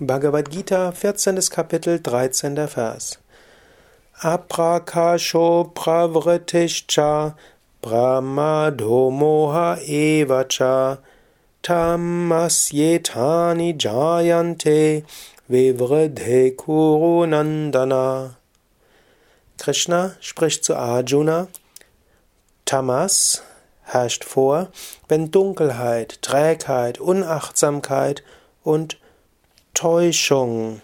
Bhagavad Gita, 14. Kapitel, 13. Vers. Aprakasho pravritischa brahmado moha evacha tamasyetani jayante vivridhe kurunandana. Krishna spricht zu Arjuna, Tamas herrscht vor, wenn Dunkelheit, Trägheit, Unachtsamkeit und Täuschung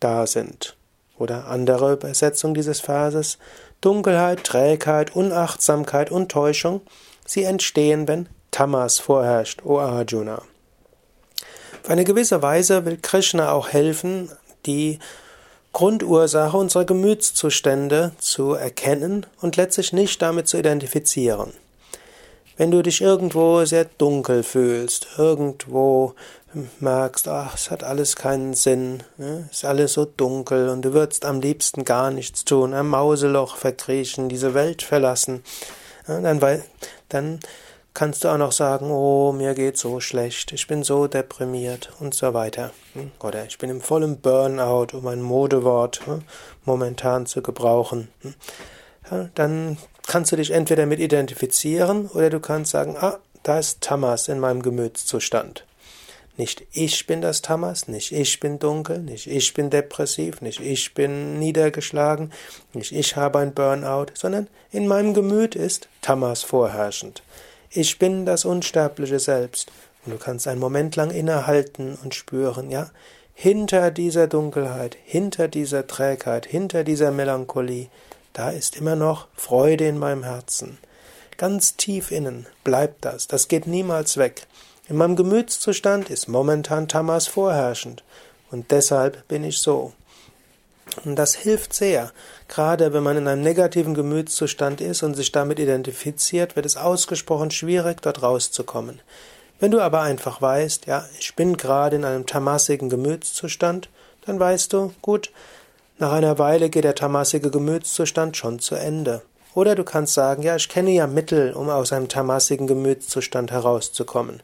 da sind. Oder andere Übersetzung dieses Verses. Dunkelheit, Trägheit, Unachtsamkeit und Täuschung, sie entstehen, wenn Tamas vorherrscht, O Arjuna. Auf eine gewisse Weise will Krishna auch helfen, die Grundursache unserer Gemütszustände zu erkennen und letztlich nicht damit zu identifizieren. Wenn du dich irgendwo sehr dunkel fühlst, irgendwo merkst, ach, es hat alles keinen Sinn, ne? ist alles so dunkel und du würdest am liebsten gar nichts tun, ein Mauseloch verkriechen, diese Welt verlassen, ja, dann, dann kannst du auch noch sagen, oh, mir geht so schlecht, ich bin so deprimiert und so weiter. Hm? Oder ich bin im vollen Burnout, um ein Modewort hm, momentan zu gebrauchen. Hm? Ja, dann kannst du dich entweder mit identifizieren oder du kannst sagen, ah, da ist Tamas in meinem Gemütszustand. Nicht ich bin das Tamas, nicht ich bin dunkel, nicht ich bin depressiv, nicht ich bin niedergeschlagen, nicht ich habe ein Burnout, sondern in meinem Gemüt ist Tamas vorherrschend. Ich bin das unsterbliche Selbst. Und du kannst einen Moment lang innehalten und spüren, ja, hinter dieser Dunkelheit, hinter dieser Trägheit, hinter dieser Melancholie, da ist immer noch Freude in meinem Herzen. Ganz tief innen bleibt das, das geht niemals weg. In meinem Gemütszustand ist momentan Tamas vorherrschend und deshalb bin ich so. Und das hilft sehr. Gerade wenn man in einem negativen Gemütszustand ist und sich damit identifiziert, wird es ausgesprochen schwierig, dort rauszukommen. Wenn du aber einfach weißt, ja, ich bin gerade in einem tamassigen Gemütszustand, dann weißt du, gut, nach einer Weile geht der tamassige Gemütszustand schon zu Ende. Oder du kannst sagen, ja, ich kenne ja Mittel, um aus einem tamassigen Gemütszustand herauszukommen.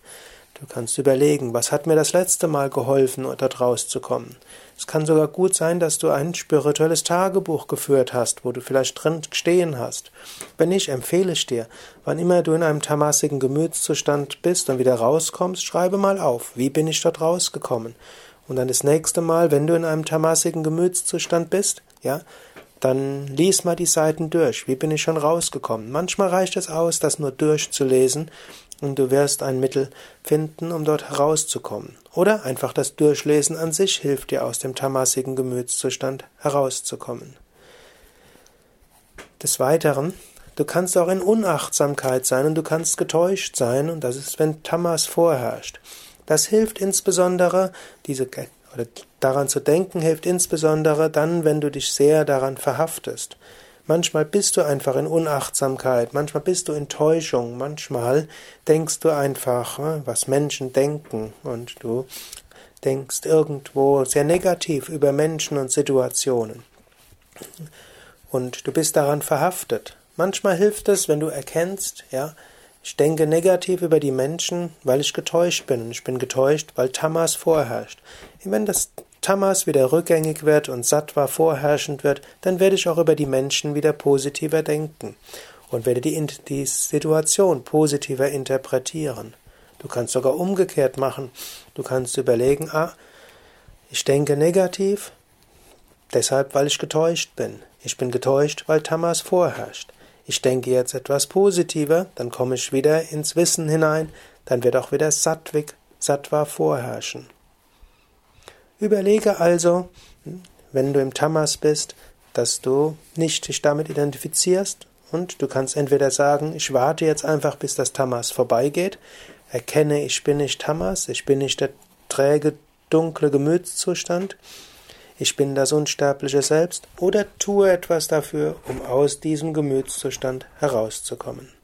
Du kannst überlegen, was hat mir das letzte Mal geholfen, dort rauszukommen. Es kann sogar gut sein, dass du ein spirituelles Tagebuch geführt hast, wo du vielleicht drin stehen hast. Wenn nicht, empfehle ich dir, wann immer du in einem tamassigen Gemütszustand bist und wieder rauskommst, schreibe mal auf, wie bin ich dort rausgekommen. Und dann das nächste Mal, wenn du in einem tamassigen Gemütszustand bist, ja, dann lies mal die Seiten durch. Wie bin ich schon rausgekommen? Manchmal reicht es aus, das nur durchzulesen und du wirst ein Mittel finden, um dort herauszukommen. Oder einfach das Durchlesen an sich hilft dir aus dem tamassigen Gemütszustand herauszukommen. Des Weiteren, du kannst auch in Unachtsamkeit sein und du kannst getäuscht sein und das ist, wenn Tamas vorherrscht. Das hilft insbesondere, diese oder daran zu denken hilft insbesondere dann, wenn du dich sehr daran verhaftest. Manchmal bist du einfach in Unachtsamkeit, manchmal bist du in Täuschung, manchmal denkst du einfach, ne, was Menschen denken und du denkst irgendwo sehr negativ über Menschen und Situationen. Und du bist daran verhaftet. Manchmal hilft es, wenn du erkennst, ja, ich denke negativ über die Menschen, weil ich getäuscht bin. Ich bin getäuscht, weil Tamas vorherrscht. Wenn das Tamas wieder rückgängig wird und Sattva vorherrschend wird, dann werde ich auch über die Menschen wieder positiver denken und werde die, die Situation positiver interpretieren. Du kannst sogar umgekehrt machen. Du kannst überlegen, ah, ich denke negativ, deshalb, weil ich getäuscht bin. Ich bin getäuscht, weil Tamas vorherrscht ich denke jetzt etwas positiver, dann komme ich wieder ins Wissen hinein, dann wird auch wieder Sattvik, Sattva vorherrschen. Überlege also, wenn du im Tamas bist, dass du nicht dich damit identifizierst und du kannst entweder sagen, ich warte jetzt einfach, bis das Tamas vorbeigeht, erkenne, ich bin nicht Tamas, ich bin nicht der träge, dunkle Gemütszustand, ich bin das unsterbliche Selbst, oder tue etwas dafür, um aus diesem Gemütszustand herauszukommen.